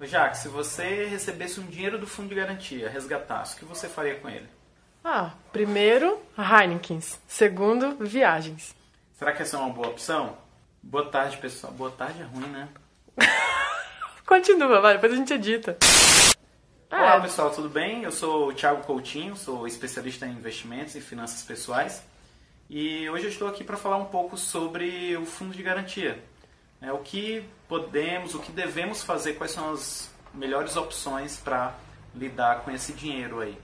Jaque, se você recebesse um dinheiro do fundo de garantia, resgatasse, o que você faria com ele? Ah, primeiro, Heineken. Segundo, viagens. Será que essa é uma boa opção? Boa tarde, pessoal. Boa tarde é ruim, né? Continua, vai, depois a gente edita. Olá, pessoal, tudo bem? Eu sou o Thiago Coutinho, sou especialista em investimentos e finanças pessoais. E hoje eu estou aqui para falar um pouco sobre o fundo de garantia. É, o que podemos, o que devemos fazer, quais são as melhores opções para lidar com esse dinheiro aí.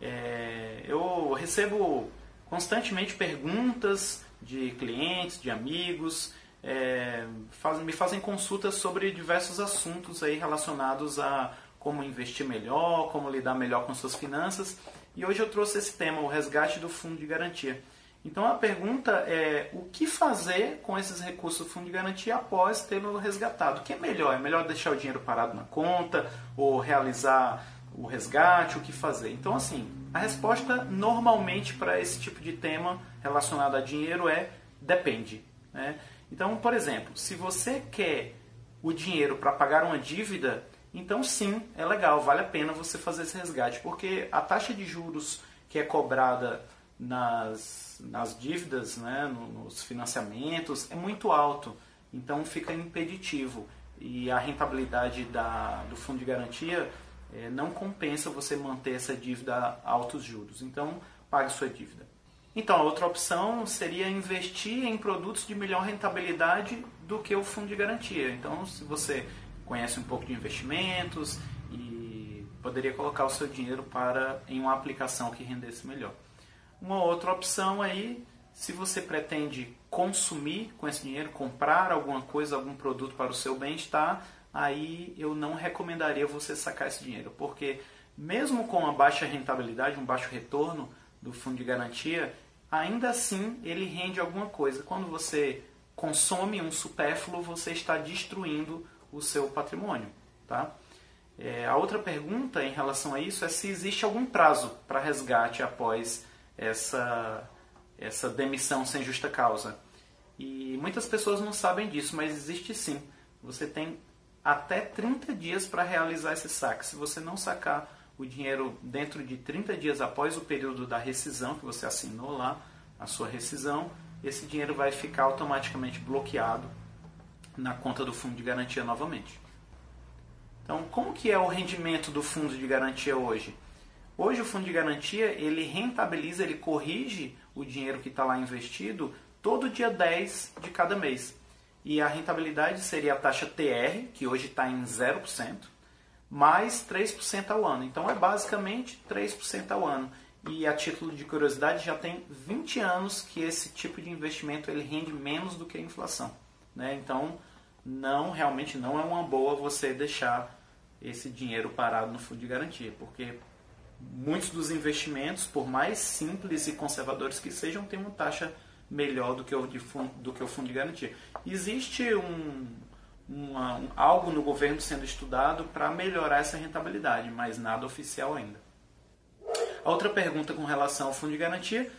É, eu recebo constantemente perguntas de clientes, de amigos, é, faz, me fazem consultas sobre diversos assuntos aí relacionados a como investir melhor, como lidar melhor com suas finanças. E hoje eu trouxe esse tema, o resgate do fundo de garantia. Então a pergunta é o que fazer com esses recursos do fundo de garantia após tê-lo resgatado? O que é melhor? É melhor deixar o dinheiro parado na conta ou realizar o resgate? O que fazer? Então assim, a resposta normalmente para esse tipo de tema relacionado a dinheiro é depende. Né? Então, por exemplo, se você quer o dinheiro para pagar uma dívida, então sim, é legal, vale a pena você fazer esse resgate, porque a taxa de juros que é cobrada nas, nas dívidas, né, nos financiamentos, é muito alto. Então fica impeditivo. E a rentabilidade da, do fundo de garantia é, não compensa você manter essa dívida a altos juros. Então pague sua dívida. Então a outra opção seria investir em produtos de melhor rentabilidade do que o fundo de garantia. Então se você conhece um pouco de investimentos e poderia colocar o seu dinheiro para em uma aplicação que rendesse melhor. Uma outra opção aí, se você pretende consumir com esse dinheiro, comprar alguma coisa, algum produto para o seu bem-estar, aí eu não recomendaria você sacar esse dinheiro, porque mesmo com uma baixa rentabilidade, um baixo retorno do fundo de garantia, ainda assim ele rende alguma coisa. Quando você consome um supérfluo, você está destruindo o seu patrimônio, tá? É, a outra pergunta em relação a isso é se existe algum prazo para resgate após essa, essa demissão sem justa causa. E muitas pessoas não sabem disso, mas existe sim. Você tem até 30 dias para realizar esse saque. Se você não sacar o dinheiro dentro de 30 dias após o período da rescisão, que você assinou lá, a sua rescisão, esse dinheiro vai ficar automaticamente bloqueado na conta do fundo de garantia novamente. Então, como que é o rendimento do fundo de garantia hoje? Hoje o fundo de garantia, ele rentabiliza, ele corrige o dinheiro que está lá investido todo dia 10 de cada mês. E a rentabilidade seria a taxa TR, que hoje está em 0%, mais 3% ao ano. Então é basicamente 3% ao ano. E a título de curiosidade, já tem 20 anos que esse tipo de investimento ele rende menos do que a inflação. Né? Então, não realmente não é uma boa você deixar esse dinheiro parado no fundo de garantia, porque muitos dos investimentos, por mais simples e conservadores que sejam, têm uma taxa melhor do que o, de fundo, do que o fundo de garantia. Existe um, uma, um, algo no governo sendo estudado para melhorar essa rentabilidade, mas nada oficial ainda. A outra pergunta com relação ao fundo de garantia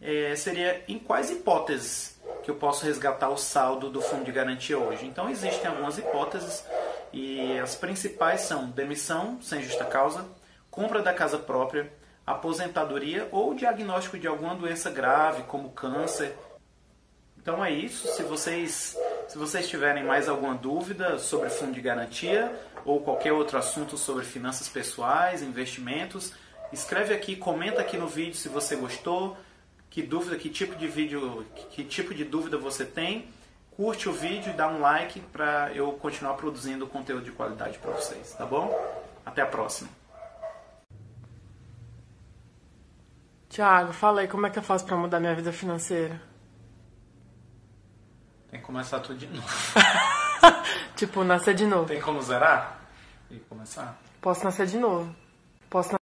é, seria em quais hipóteses que eu posso resgatar o saldo do fundo de garantia hoje. Então existem algumas hipóteses e as principais são demissão sem justa causa, compra da casa própria, aposentadoria ou diagnóstico de alguma doença grave, como câncer. Então é isso. Se vocês, se vocês tiverem mais alguma dúvida sobre fundo de garantia ou qualquer outro assunto sobre finanças pessoais, investimentos, escreve aqui, comenta aqui no vídeo se você gostou, que dúvida, que tipo de vídeo, que tipo de dúvida você tem. Curte o vídeo e dá um like para eu continuar produzindo conteúdo de qualidade para vocês, tá bom? Até a próxima. Tiago, fala aí, como é que eu faço pra mudar minha vida financeira? Tem que começar tudo de novo. tipo, nascer de novo. Tem como zerar? E começar? Posso nascer de novo. Posso